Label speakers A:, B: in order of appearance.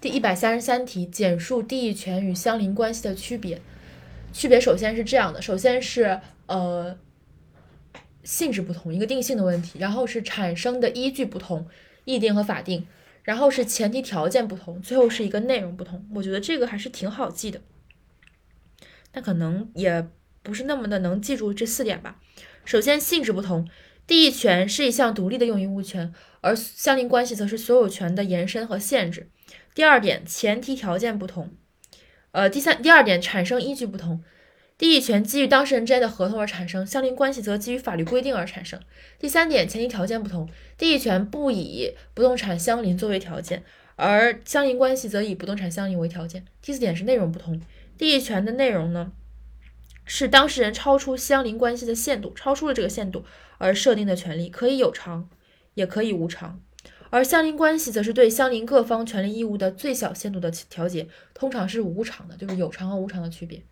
A: 第一百三十三题，简述地役权与相邻关系的区别。区别首先是这样的，首先是呃性质不同，一个定性的问题，然后是产生的依据不同，议定和法定，然后是前提条件不同，最后是一个内容不同。我觉得这个还是挺好记的，但可能也不是那么的能记住这四点吧。首先性质不同，地役权是一项独立的用于物权，而相邻关系则是所有权的延伸和限制。第二点，前提条件不同。呃，第三，第二点，产生依据不同。地役权基于当事人之间的合同而产生，相邻关系则基于法律规定而产生。第三点，前提条件不同。地役权不以不动产相邻作为条件，而相邻关系则以不动产相邻为条件。第四点是内容不同。地役权的内容呢，是当事人超出相邻关系的限度，超出了这个限度而设定的权利，可以有偿，也可以无偿。而相邻关系则是对相邻各方权利义务的最小限度的调节，通常是无偿的，就是有偿和无偿的区别。